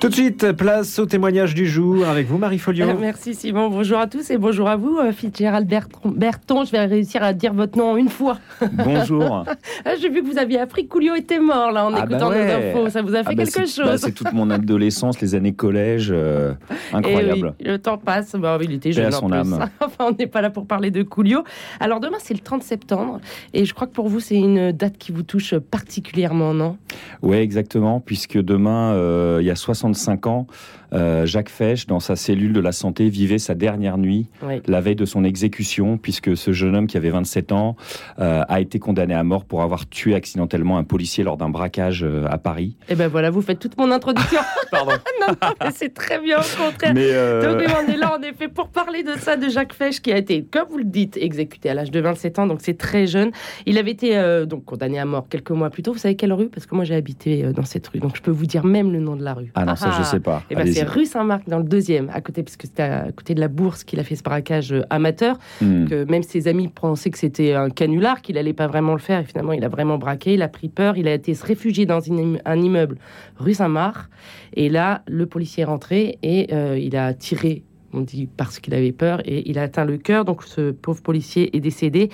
Tout de suite, place au témoignage du jour avec vous, Marie Folio. merci Simon. Bonjour à tous et bonjour à vous, euh, Fitzgerald Berton. Je vais réussir à dire votre nom une fois. Bonjour. Ah, j'ai vu que vous aviez appris que Coolio était mort là en ah bah écoutant nos infos. Ça vous a fait ah bah quelque chose bah C'est toute mon adolescence, les années collège. Euh, incroyable. le temps passe. il était jeune en plus. enfin, on n'est pas là pour parler de Coolio. Alors demain, c'est le 30 septembre. Et je crois que pour vous, c'est une date qui vous touche particulièrement, non? Oui, exactement. Puisque demain, euh, il y a 60 65 ans, euh, Jacques Fesch, dans sa cellule de la santé, vivait sa dernière nuit, la veille de son exécution, puisque ce jeune homme qui avait 27 ans euh, a été condamné à mort pour avoir tué accidentellement un policier lors d'un braquage euh, à Paris. Et eh ben voilà, vous faites toute mon introduction. Pardon. non, c'est très bien, au contraire. Mais Donc on est là, en effet, pour parler de ça, de Jacques Fesch, qui a été, comme vous le dites, exécuté à l'âge de 27 ans, donc c'est très jeune. Il avait été donc condamné à mort quelques mois plus tôt. Vous savez quelle rue? Parce que moi j'ai habité dans cette rue, donc je peux vous dire même le nom de la rue. Ah non, ça je ah. sais pas. Et eh ben, rue Saint-Marc dans le deuxième, à côté, puisque c'était à côté de la bourse qu'il a fait ce braquage euh, amateur. Hmm. Que même ses amis pensaient que c'était un canular, qu'il allait pas vraiment le faire. Et finalement, il a vraiment braqué. Il a pris peur. Il a été se réfugier dans un immeuble rue Saint-Marc. Et là, le policier est rentré et euh, il a tiré on dit parce qu'il avait peur, et il a atteint le cœur, donc ce pauvre policier est décédé.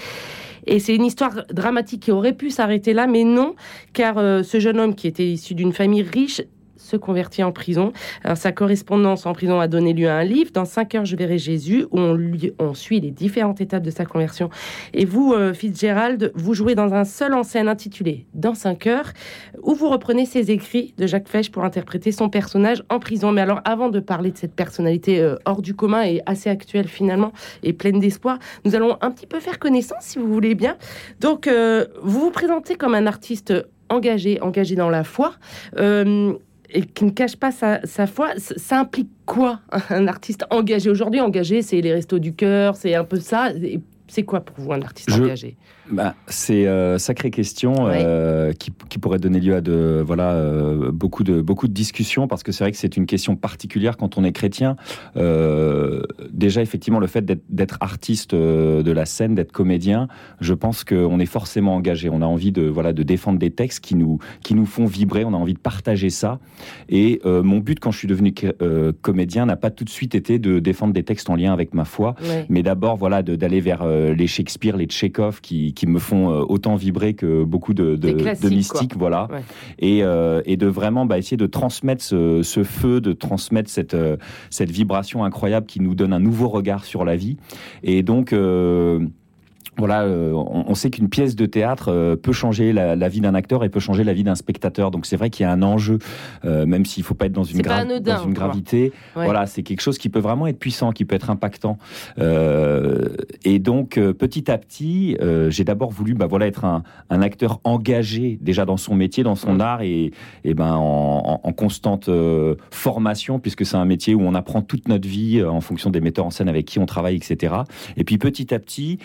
Et c'est une histoire dramatique qui aurait pu s'arrêter là, mais non, car euh, ce jeune homme qui était issu d'une famille riche se convertit en prison. Sa correspondance en prison a donné lieu à un livre, Dans 5 heures, je verrai Jésus, où on, suit les différentes étapes de sa conversion. Et vous, euh, Fitzgerald, vous jouez dans un seul en scène intitulé Dans 5 heures, où vous reprenez ses écrits de Jacques Fesch pour interpréter son personnage en prison. Mais alors, avant de parler de cette personnalité euh, hors du commun et assez actuelle finalement, et pleine d'espoir, nous allons un petit peu faire connaissance, si vous voulez bien. Donc, euh, vous vous présentez comme un artiste engagé, engagé dans la foi et qui ne cache pas sa, foi, ça implique quoi un artiste engagé? Aujourd'hui Engagé, c'est les restos du cœur, c'est un peu ça. C'est quoi pour vous un artiste engagé? Bah, c'est euh, sacrée question euh, qui, qui, pourrait donner lieu à de voilà euh, beaucoup de beaucoup de discussions parce que c'est vrai que c'est une question particulière quand on est chrétien. Euh, déjà effectivement le fait d'être artiste de la scène, d'être comédien, je pense qu'on est forcément engagé. On a envie de voilà de défendre des textes qui nous qui nous font vibrer. On a envie de partager ça. Et mon but quand je suis devenu comédien n'a pas tout de suite été de défendre des textes en lien avec ma foi, mais d'abord voilà d'aller vers les Shakespeare, les Tchekhov qui qui me font euh, autant vibrer que beaucoup de, de, mystiques, voilà. Et, euh, et, de vraiment bah, essayer de transmettre ce, ce, feu, de transmettre cette, euh, cette vibration incroyable qui nous donne un nouveau regard sur la vie. Et donc voilà, euh, on, sait qu'une pièce de théâtre euh, peut changer la, vie d'un acteur et peut changer la vie d'un spectateur. Donc c'est vrai qu'il y a un enjeu, euh, même s'il ne faut pas être dans une, dans une gravité. Voilà, c'est quelque chose qui peut vraiment être puissant, qui peut être impactant. et donc petit à petit, j'ai d'abord voulu, bah voilà, être un, acteur engagé déjà dans son métier, dans son art et, et ben en, en constante formation, puisque c'est un métier où on apprend toute notre vie en fonction des metteurs en scène avec qui on travaille, etc. Et puis petit à petit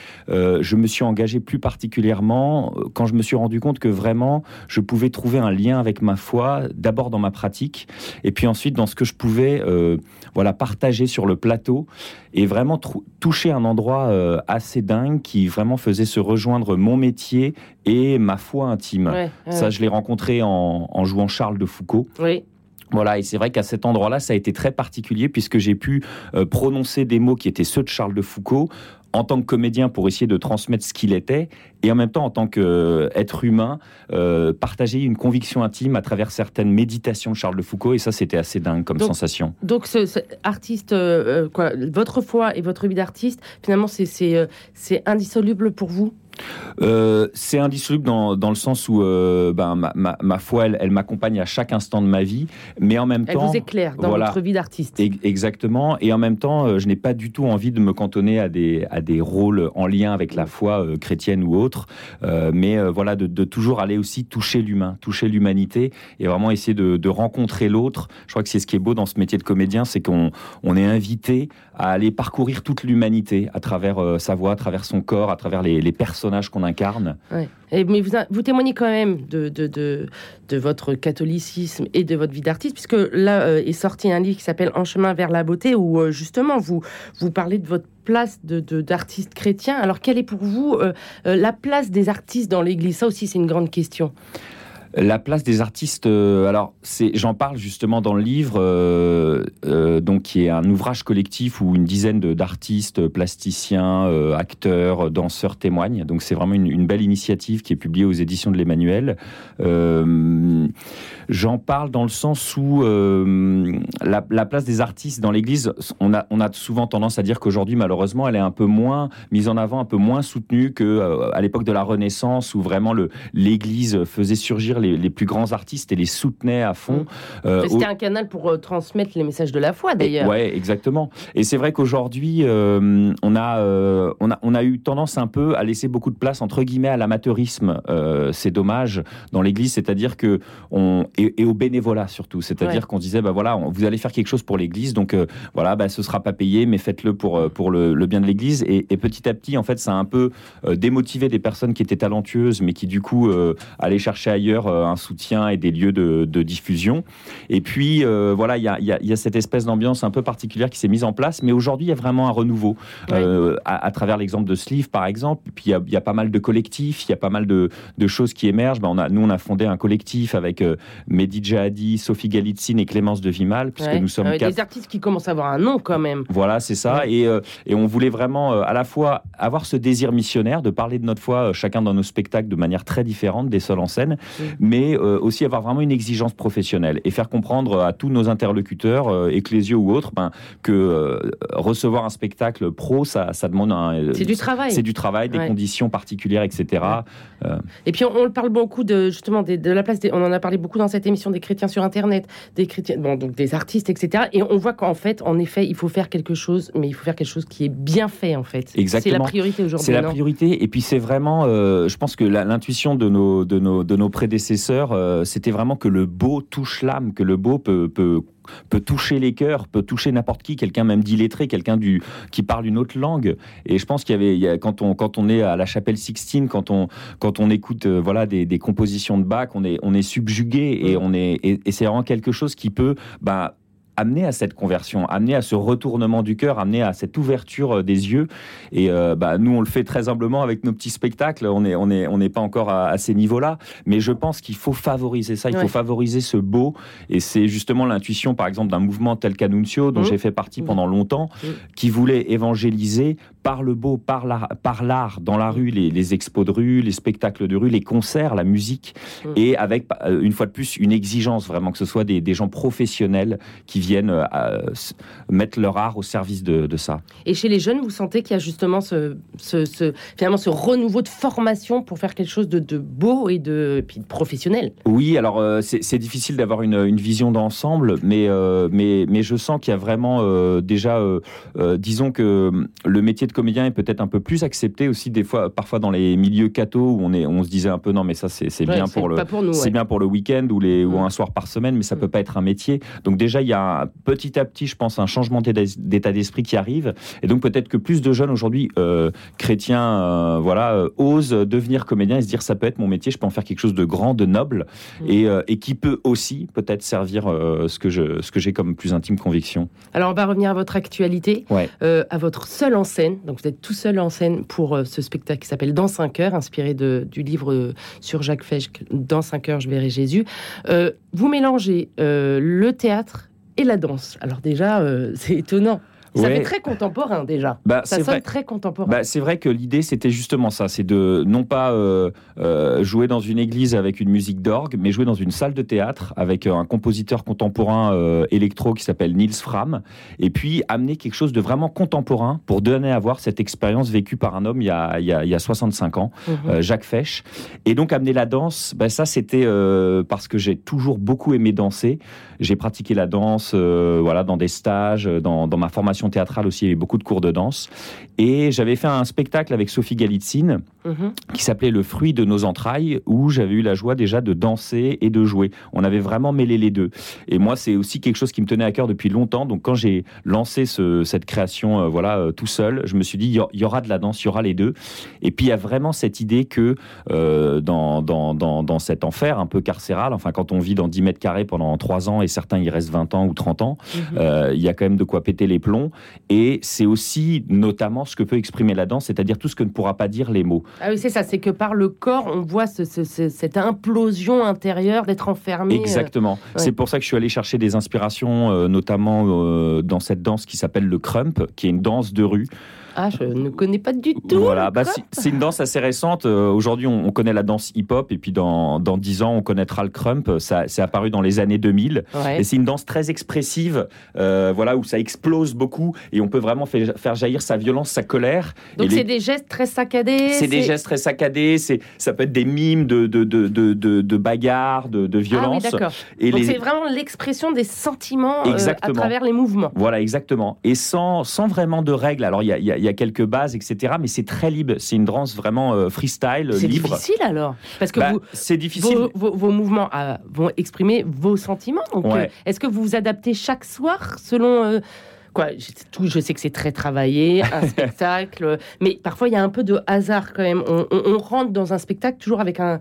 je me suis engagé plus particulièrement euh, quand je me suis rendu compte que vraiment je pouvais trouver un lien avec ma foi, d'abord dans ma pratique, et puis ensuite dans ce que je pouvais euh, voilà partager sur le plateau et vraiment toucher un endroit euh, assez dingue qui vraiment faisait se rejoindre mon métier et ma foi intime. Ça, je l'ai rencontré en, en, jouant Charles de Foucault. Oui. Voilà, et c'est vrai qu'à cet endroit-là, ça a été très particulier puisque j'ai pu prononcer des mots qui étaient ceux de Charles de Foucault en tant que comédien pour essayer de transmettre ce qu'il était et en même temps en tant qu'être humain euh, partager une conviction intime à travers certaines méditations de Charles de Foucault et ça c'était assez dingue comme sensation. Donc ce, artiste, euh, euh, quoi, votre foi et votre vie d'artiste finalement c'est indissoluble pour vous? Euh, c'est indissoluble dans, dans, le sens où euh, ben, ma, ma, foi, elle, elle m'accompagne à chaque instant de ma vie, mais en même temps... Elle vous éclaire dans votre vie d'artiste. Exactement, et en même temps, je n'ai pas du tout envie de me cantonner à des, à des rôles en lien avec la foi chrétienne ou autre, mais voilà, de, toujours aller aussi toucher l'humain, toucher l'humanité, et vraiment essayer de, rencontrer l'autre. Je crois que c'est ce qui est beau dans ce métier de comédien, c'est qu'on on est invité à aller parcourir toute l'humanité à travers sa voix, à travers son corps, à travers les, personnes qu'on incarne. Et, mais vous, témoignez quand même de, votre catholicisme et de votre vie d'artiste, puisque là euh, est sorti un livre qui s'appelle En chemin vers la beauté, où euh, justement vous, vous parlez de votre place d'artiste chrétien. Alors quelle est pour vous euh, la place des artistes dans l'Église? Ça aussi c'est une grande question. La place des artistes, euh, alors j'en parle justement dans le livre, euh, euh, donc qui est un ouvrage collectif où une dizaine d'artistes, plasticiens, acteurs, danseurs témoignent. Donc c'est vraiment une, belle initiative qui est publiée aux éditions de l'Emmanuel. j'en parle dans le sens où la, place des artistes dans l'Église, on a, on a souvent tendance à dire qu'aujourd'hui malheureusement elle est un peu moins mise en avant, un peu moins soutenue que à l'époque de la Renaissance où vraiment l'Église faisait surgir les, plus grands artistes et les soutenaient à fond. Mmh. Euh, c'était un canal pour euh, transmettre les messages de la foi, d'ailleurs. Ouais, exactement. Et c'est vrai qu'aujourd'hui, euh, on, a, on, a, on a eu tendance un peu à laisser beaucoup de place, entre guillemets, à l'amateurisme. c'est dommage dans l'Église, c'est-à-dire que on et, au bénévolat surtout, c'est-à-dire qu'on disait, bah voilà, vous allez faire quelque chose pour l'Église, donc voilà, bah, ce sera pas payé, mais faites-le pour pour le, bien de l'Église. Et, petit à petit, en fait, ça a un peu démotivé des personnes qui étaient talentueuses, mais qui du coup allaient chercher ailleurs euh, un soutien et des lieux de, diffusion. Et puis, euh, voilà, il y a, cette espèce d'ambiance un peu particulière qui s'est mise en place. Mais aujourd'hui, il y a vraiment un renouveau euh, à, travers l'exemple de Sleeve, par exemple. Puis il y, a, pas mal de collectifs, il y a pas mal de, choses qui émergent. Ben, on a, nous, on a fondé un collectif avec Mehdi Jahadi, Sophie Galitzine et Clémence de Vimal, puisque nous sommes quatre... Des artistes qui commencent à avoir un nom quand même. Voilà, c'est ça. Et, et, on voulait vraiment à la fois avoir ce désir missionnaire de parler de notre foi chacun dans nos spectacles de manière très différente des seuls en scène, mais euh, aussi avoir vraiment une exigence professionnelle et faire comprendre à tous nos interlocuteurs, euh, ecclésiaux ou autres, ben, que euh, recevoir un spectacle pro, ça, ça demande un. c'est du travail. C'est du travail, des conditions particulières, etc. Et puis on, parle beaucoup de justement de la place. on en a parlé beaucoup dans cette émission des chrétiens sur Internet, des chrétiens, bon donc des artistes, etc. Et on voit qu'en fait, en effet, il faut faire quelque chose, mais il faut faire quelque chose qui est bien fait en fait. Exactement. C'est la priorité aujourd'hui. C'est la priorité. Et puis c'est vraiment, je pense que l'intuition de nos, de nos de nos prédécesseurs euh, c'était vraiment que le beau touche l'âme, que le beau peut, peut peut toucher les cœurs, peut toucher n'importe qui, quelqu'un même d'illettré, quelqu'un du qui parle une autre langue. Et je pense qu'il y avait, quand on quand on est à la chapelle Sixtine, quand on quand on écoute euh, voilà des, des, compositions de Bach, on est on est subjugué et on est et, c'est vraiment quelque chose qui peut bah amener à cette conversion, amener à ce retournement du cœur, amener à cette ouverture euh, des yeux. Et euh, bah, nous, on le fait très humblement avec nos petits spectacles. On n'est on est, on n'est pas encore à, ces niveaux-là. Mais je pense qu'il faut favoriser ça. Il faut favoriser ce beau. Et c'est justement l'intuition, par exemple, d'un mouvement tel qu'Annunzio, dont mmh. j'ai fait partie mmh. pendant longtemps, mmh. qui voulait évangéliser par le beau, par l'art, par l'art dans la rue, les, les, expos de rue, les spectacles de rue, les concerts, la musique. Et avec, euh, une fois de plus, une exigence vraiment que ce soit des, des gens professionnels qui viennent viennent euh, mettre leur art au service de, ça. Et chez les jeunes, vous sentez qu'il y a justement ce, ce, finalement ce renouveau de formation pour faire quelque chose de, beau et de, puis professionnel? Oui, alors euh, c'est difficile d'avoir une, une, vision d'ensemble, mais, euh, mais, mais je sens qu'il y a vraiment déjà, disons que le métier de comédien est peut-être un peu plus accepté aussi des fois, parfois dans les milieux cathos où on, est, on se disait un peu non mais ça c'est bien pour le c'est bien pour le week-end ou, les, ou mm. un soir par semaine, mais ça mm. peut pas être un métier. Donc déjà il y a petit à petit, je pense, un changement d'état d'esprit qui arrive. Et donc peut-être que plus de jeunes aujourd'hui, euh, chrétiens, euh, voilà, euh, osent devenir comédiens et se dire ça peut être mon métier, je peux en faire quelque chose de grand, de noble, mmh. et, et, qui peut aussi peut-être servir ce que je, ce que j'ai comme plus intime conviction. Alors on va revenir à votre actualité, à votre seul en scène. Donc vous êtes tout seul en scène pour ce spectacle qui s'appelle Dans 5 heures, inspiré de, du livre sur Jacques Fesch, Dans 5 heures, je verrai Jésus. vous mélangez le théâtre et la danse. Alors déjà, euh, c'est étonnant. Ça fait très contemporain déjà. Bah, ça sonne très contemporain. Bah, c'est vrai que l'idée c'était justement ça, c'est de non pas euh, euh, jouer dans une église avec une musique d'orgue, mais jouer dans une salle de théâtre avec un compositeur contemporain euh, électro qui s'appelle Niels Fram, et puis amener quelque chose de vraiment contemporain pour donner à voir cette expérience vécue par un homme il y a, il y a, 65 ans, mhm. Jacques Fesch. Et donc amener la danse, bah, ça c'était parce que j'ai toujours beaucoup aimé danser. J'ai pratiqué la danse, voilà, dans des stages, dans, dans ma formation théâtrale aussi, avait beaucoup de cours de danse. Et j'avais fait un spectacle avec Sophie Galitzine mhm. qui s'appelait Le fruit de nos entrailles, où j'avais eu la joie déjà de danser et de jouer. On avait vraiment mêlé les deux. Et moi, c'est aussi quelque chose qui me tenait à cœur depuis longtemps. Donc quand j'ai lancé cette création, euh, voilà, euh, tout seul, je me suis dit, il y, aura de la danse, il y aura les deux. Et puis il y a vraiment cette idée que euh, dans, dans, dans, cet enfer un peu carcéral, enfin quand on vit dans 10 mètres carrés pendant 3 ans et certains il restent 20 ans ou 30 ans, mhm. il y a quand même de quoi péter les plombs. Et c'est aussi notamment ce que peut exprimer la danse, c'est-à-dire tout ce que ne pourra pas dire les mots. Ah oui, c'est ça, c'est que par le corps, on voit cette implosion intérieure d'être enfermé. Exactement. C'est pour ça que je suis allé chercher des inspirations, notamment dans cette danse qui s'appelle le crump, qui est une danse de rue. Ah, je ne connais pas du tout. Voilà, bah, c'est une danse assez récente. Euh, aujourd'hui, on, connaît la danse hip-hop, et puis dans, dans 10 ans, on connaîtra le crump. Ça, c'est apparu dans les années 2000. Et c'est une danse très expressive, euh, voilà, où ça explose beaucoup, et on peut vraiment faire jaillir sa violence, sa colère. Donc c'est des gestes très saccadés C'est des gestes très saccadés, ça peut être des mimes de, de, de, de, de bagarres, de, de violence. Ah oui. Et Donc c'est vraiment l'expression des sentiments euh, à travers les mouvements. Voilà, exactement. Et sans, sans vraiment de règles. Alors, il y a, y a y a quelques bases, etc. Mais c'est très libre. C'est une danse vraiment euh, freestyle, C'est libre. difficile alors? Parce que bah, c'est difficile. Vos, mouvements euh, vont exprimer vos sentiments. Donc, euh, est-ce que vous vous adaptez chaque soir selon quoi? Je, sais que c'est très travaillé, un spectacle, mais parfois il y a un peu de hasard quand même. On, rentre dans un spectacle toujours avec un,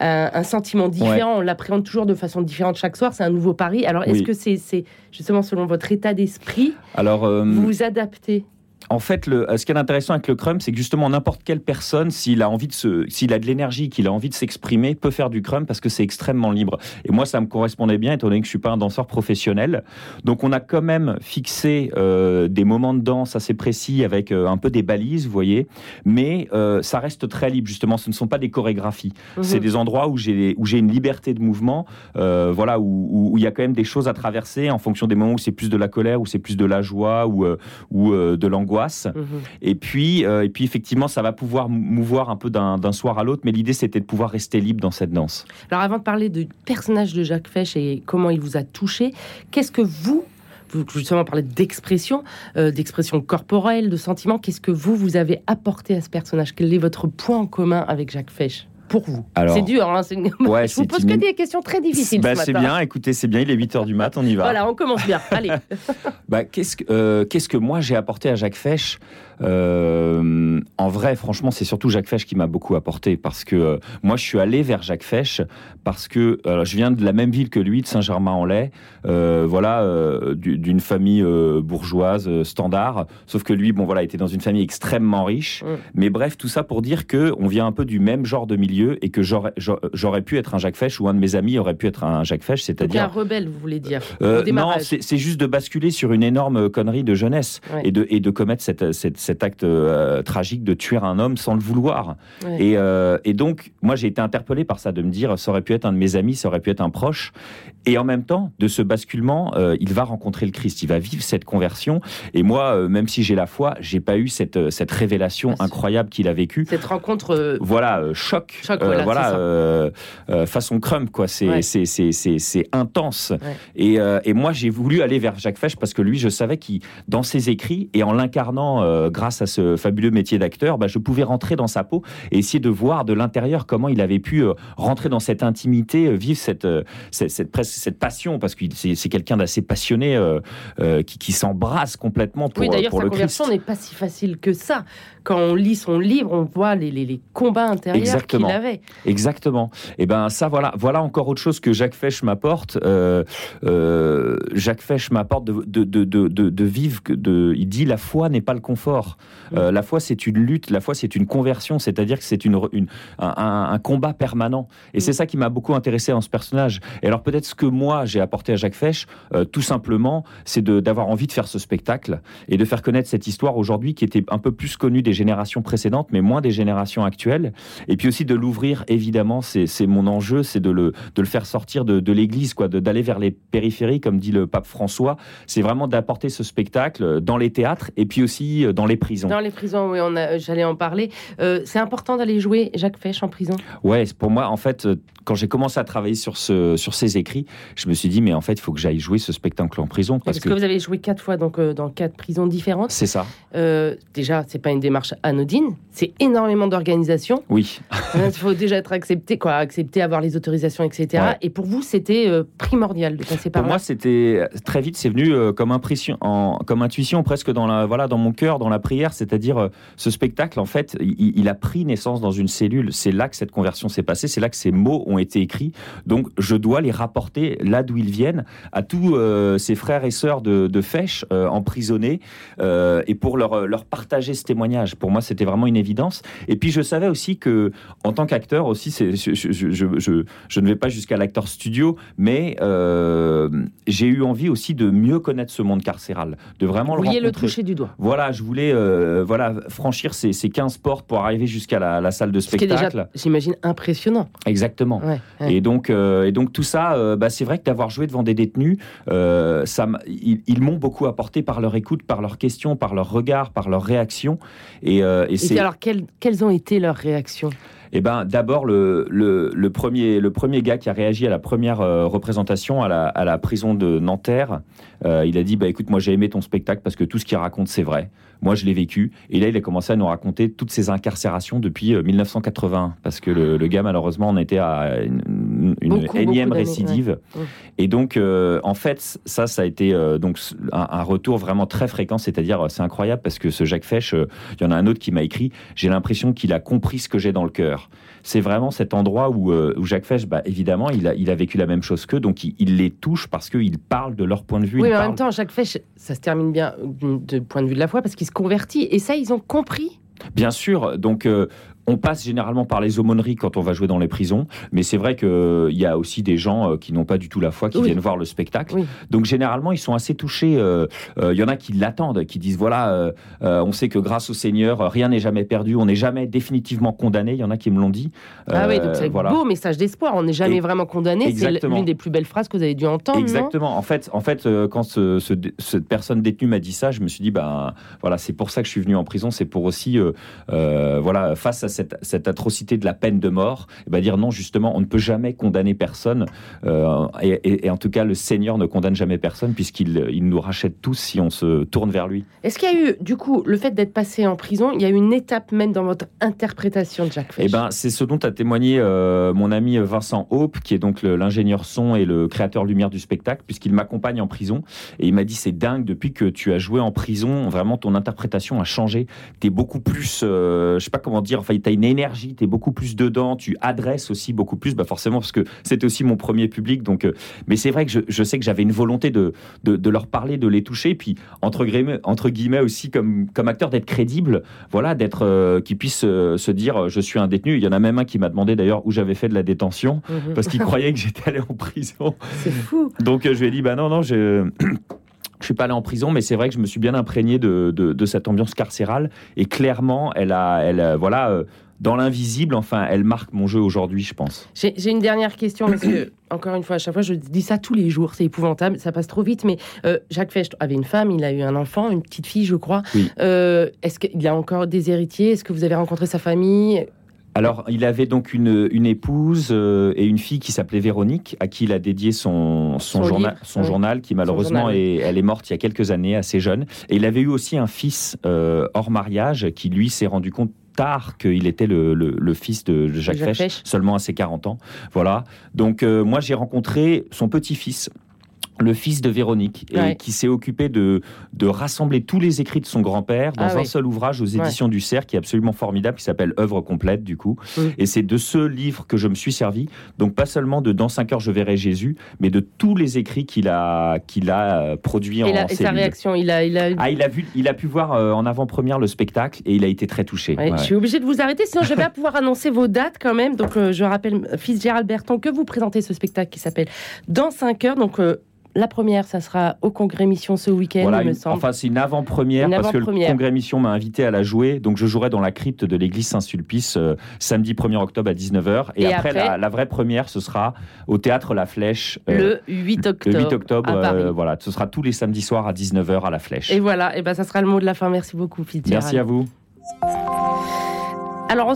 un, sentiment différent, on l'appréhende toujours de façon différente chaque soir, c'est un nouveau pari. Alors est-ce que c'est justement selon votre état d'esprit Alors, vous vous adaptez? En fait, le, ce qui est intéressant avec le crump, c'est que justement n'importe quelle personne, s'il a envie de se, s'il a de l'énergie, qu'il a envie de s'exprimer, peut faire du crump parce que c'est extrêmement libre. Et moi, ça me correspondait bien, étant donné que je suis pas un danseur professionnel. Donc, on a quand même fixé euh, des moments de danse assez précis avec euh, un peu des balises, vous voyez. Mais euh, ça reste très libre. Justement, ce ne sont pas des chorégraphies. Mhm. C'est des endroits où j'ai où j'ai une liberté de mouvement. voilà, où, il y a quand même des choses à traverser en fonction des moments où c'est plus de la colère, où c'est plus de la joie, ou ou de l'angoisse Mhm. Et puis, euh, et puis effectivement, ça va pouvoir mouvoir un peu d'un soir à l'autre, mais l'idée c'était de pouvoir rester libre dans cette danse. Alors, avant de parler du personnage de Jacques Fesch et comment il vous a touché, qu'est-ce que vous vous justement parlez d'expression, euh, d'expression corporelle, de sentiment. Qu'est-ce que vous, vous avez apporté à ce personnage? Quel est votre point en commun avec Jacques Fesch? Pour vous C'est dur, hein ouais, je vous pose que des questions très difficiles. Bah, c'est bien, écoutez, c'est bien, il est 8h du mat, on y va. Voilà, on commence bien, allez. bah, qu'est-ce, que, euh, qu'est-ce que moi j'ai apporté à Jacques Fesch euh, En vrai, franchement, c'est surtout Jacques Fesch qui m'a beaucoup apporté, parce que euh, moi je suis allé vers Jacques Fesch, parce que je viens de la même ville que lui, de Saint-Germain-en-Laye, voilà, d'une famille bourgeoise standard, sauf que lui, bon voilà, était dans une famille extrêmement riche, mm. mais bref, tout ça pour dire que on vient un peu du même genre de milieu et que j'aurais pu être un Jacques Fesch ou un de mes amis aurait pu être un Jacques Fesch, c'est-à-dire un rebelle, vous voulez dire euh, Non, c'est juste de basculer sur une énorme connerie de jeunesse et de et de commettre cet acte euh, tragique de tuer un homme sans le vouloir. Et, euh, et donc moi j'ai été interpellé par ça de me dire ça aurait pu être un de mes amis, ça aurait pu être un proche. Et en même temps de ce basculement, il va rencontrer le Christ, il va vivre cette conversion. Et moi, même si j'ai la foi, j'ai pas eu cette cette révélation incroyable qu'il a vécue. Cette rencontre. Voilà, choc euh, voilà, euh, euh, façon crump, quoi. C'est c'est intense. Et, et, moi, j'ai voulu aller vers Jacques Fesch parce que lui, je savais qu'il, dans ses écrits et en l'incarnant grâce à ce fabuleux métier d'acteur, bah, je pouvais rentrer dans sa peau et essayer de voir de l'intérieur comment il avait pu rentrer dans cette intimité, vivre cette, cette, cette, cette passion, parce que c'est quelqu'un d'assez passionné qui, qui s'embrasse complètement pour, oui, d'ailleurs, sa conversion n'est pas si facile que ça. Quand on lit son livre, on voit les, les, les combats intérieurs qu'il Exactement. Et eh ben ça, voilà, voilà encore autre chose que Jacques Fesch m'apporte. Euh, euh, Jacques Fesch m'apporte de, de, de, de, vivre. De, il dit la foi n'est pas le confort. Euh, la foi c'est une lutte. La foi c'est une conversion. C'est-à-dire que c'est une, une un, un, combat permanent. Et c'est ça qui m'a beaucoup intéressé dans ce personnage. Et alors peut-être ce que moi j'ai apporté à Jacques Fesch, tout simplement, c'est d'avoir envie de faire ce spectacle et de faire connaître cette histoire aujourd'hui qui était un peu plus connue des générations précédentes, mais moins des générations actuelles. Et puis aussi de l'ouvrir, évidemment, c'est mon enjeu, c'est de le, de le faire sortir de, de l'église, quoi, d'aller vers les périphéries, comme dit le pape François. C'est vraiment d'apporter ce spectacle dans les théâtres et puis aussi euh, dans les prisons. Dans les prisons, oui, j'allais en parler. Euh, c'est important d'aller jouer Jacques Fesch en prison? Ouais, pour moi, en fait, euh, quand j'ai commencé à travailler sur, ce, sur ces écrits, je me suis dit, mais en fait, il faut que j'aille jouer ce spectacle en prison. Parce, que... vous avez joué quatre fois donc, dans quatre prisons différentes? C'est ça. déjà, c'est pas une démarche anodine, c'est énormément d'organisation. Oui. faut déjà être accepté, quoi, accepter, avoir les autorisations, etc. Et pour vous, c'était euh, primordial de passer par pour là. Pour moi, c'était très vite, c'est venu euh, comme impression, en, comme intuition, presque dans la, voilà, dans mon cœur, dans la prière. C'est-à-dire, euh, ce spectacle, en fait, il, a pris naissance dans une cellule. C'est là que cette conversion s'est passée. C'est là que ces mots ont été écrits. Donc, je dois les rapporter là d'où ils viennent à tous ces frères et sœurs de, de Fèche emprisonnés et pour leur, leur partager ce témoignage. Pour moi, c'était vraiment une évidence. Et puis, je savais aussi que, en tant qu'acteur aussi, je, je, je, ne vais pas jusqu'à l'acteur studio, mais euh, j'ai eu envie aussi de mieux connaître ce monde carcéral, de vraiment Vous le le toucher du doigt. Voilà, je voulais euh, voilà, franchir ces, ces, 15 portes pour arriver jusqu'à la, salle de spectacle. J'imagine impressionnant. Exactement. Et, donc, euh, et donc tout ça, bah, c'est vrai que d'avoir joué devant des détenus, ça, ils, ils m'ont beaucoup apporté par leur écoute, par leurs questions, par leurs regards, par leurs réactions. Et, et, alors, quelles, ont été leurs réactions eh ben, d'abord, le, le, premier, le gars qui a réagi à la première euh, représentation à la, prison de Nanterre, euh, il a dit bah, écoute, moi j'ai aimé ton spectacle parce que tout ce qu'il raconte, c'est vrai. Moi, je l'ai vécu. Et là, il a commencé à nous raconter toutes ses incarcérations depuis 1980. Euh, parce que le, gars, malheureusement, on était à une, énième récidive. Et donc, en fait, ça, ça a été donc un, retour vraiment très fréquent. C'est-à-dire, c'est incroyable parce que ce Jacques Fesch, il y en a un autre qui m'a écrit j'ai l'impression qu'il a compris ce que j'ai dans le cœur c'est vraiment cet endroit où, euh, Jacques Fesch, bah, évidemment, il a, il a vécu la même chose qu'eux, donc il, les touche parce qu'ils parlent de leur point de vue. Oui, mais en même temps, Jacques Fesch, ça se termine bien du point de vue de la foi parce qu'il se convertit, et ça, ils ont compris. Bien sûr, donc euh, on passe généralement par les aumôneries quand on va jouer dans les prisons, mais c'est vrai qu'il euh, y a aussi des gens euh, qui n'ont pas du tout la foi, qui viennent voir le spectacle. Donc généralement, ils sont assez touchés. Il euh, y en a qui l'attendent, qui disent voilà, on sait que grâce au Seigneur, rien n'est jamais perdu, on n'est jamais définitivement condamné. Il y en a qui me l'ont dit. ah oui, donc c'est un beau message d'espoir. On n'est jamais vraiment condamné. C'est l'une des plus belles phrases que vous avez dû entendre. Exactement. en fait, en fait, quand cette personne détenue m'a dit ça, je me suis dit ben voilà, c'est pour ça que je suis venu en prison. C'est pour aussi voilà face à cette, atrocité de la peine de mort, et eh ben dire non, justement, on ne peut jamais condamner personne. Euh, et, en tout cas, le Seigneur ne condamne jamais personne puisqu'il il nous rachète tous si on se tourne vers lui. Est-ce qu'il y a eu, du coup, le fait d'être passé en prison, il y a eu une étape même dans votre interprétation de Jacques Fesch Eh ben, c'est ce dont a témoigné euh, mon ami Vincent Hope, qui est donc l'ingénieur son et le créateur lumière du spectacle, puisqu'il m'accompagne en prison. Et il m'a dit, c'est dingue, depuis que tu as joué en prison, vraiment ton interprétation a changé. Tu es beaucoup plus, euh, je sais pas comment dire, enfin, tu as une énergie, tu es beaucoup plus dedans, tu adresses aussi beaucoup plus, bah forcément, parce que c'était aussi mon premier public. Donc, euh, mais c'est vrai que je, sais que j'avais une volonté de, de, leur parler, de les toucher, puis entre guillemets, entre guillemets aussi comme, comme acteur d'être crédible, voilà, d'être euh, qui puisse euh, se dire je suis un détenu. Il y en a même un qui m'a demandé d'ailleurs où j'avais fait de la détention mhm. parce qu'il croyait que j'étais allé en prison. C'est fou. Donc je lui ai dit bah non non je je suis pas allé en prison, mais c'est vrai que je me suis bien imprégné de, de, cette ambiance carcérale. Et clairement, elle a, elle, voilà, euh, dans l'invisible, enfin, elle marque mon jeu aujourd'hui, je pense. J'ai une dernière question, parce que, encore une fois, à chaque fois, je dis ça tous les jours, c'est épouvantable, ça passe trop vite, mais euh, Jacques Fecht avait une femme, il a eu un enfant, une petite fille, je crois. Euh, est-ce qu'il y a encore des héritiers? Est-ce que vous avez rencontré sa famille? Alors, il avait donc une, une épouse euh, et une fille qui s'appelait Véronique, à qui il a dédié son, son, journal, son journal, qui malheureusement est, elle est morte il y a quelques années, assez jeune. Et il avait eu aussi un fils euh, hors mariage qui, lui, s'est rendu compte tard qu'il était le, le, fils de Jacques, Jacques seulement à ses 40 ans. Voilà. Donc, euh, moi, j'ai rencontré son petit-fils le fils de Véronique, et qui s'est occupé de, de rassembler tous les écrits de son grand-père dans ah un seul ouvrage aux éditions du Cerf, qui est absolument formidable, qui s'appelle Œuvre complète, du coup. Et c'est de ce livre que je me suis servi. Donc, pas seulement de Dans cinq heures, je verrai Jésus, mais de tous les écrits qu'il a, qu'il a euh, produits en et sa réaction, il a, il a... Ah, il a, vu, il a pu voir euh, en avant-première le spectacle et il a été très touché. Je suis obligé de vous arrêter, sinon je vais pas pouvoir annoncer vos dates quand même. Donc, euh, je rappelle, fils Gérald Berton, que vous présentez ce spectacle qui s'appelle Dans 5 heures. Donc, la première, ça sera au Congrès Mission ce week-end, il me semble. Enfin, c'est une avant-première parce que le Congrès Mission m'a invité à la jouer. Donc, je jouerai dans la crypte de l'église Saint-Sulpice euh, samedi 1er octobre à 19h. Et, après, la, vraie première, ce sera au théâtre La Flèche. Euh, le 8 octobre. Le 8 octobre, euh, voilà. Ce sera tous les samedis soirs à 19h à La Flèche. Et voilà, et ben, ça sera le mot de la fin. Merci beaucoup, Fitzgerald. Merci à vous. Alors,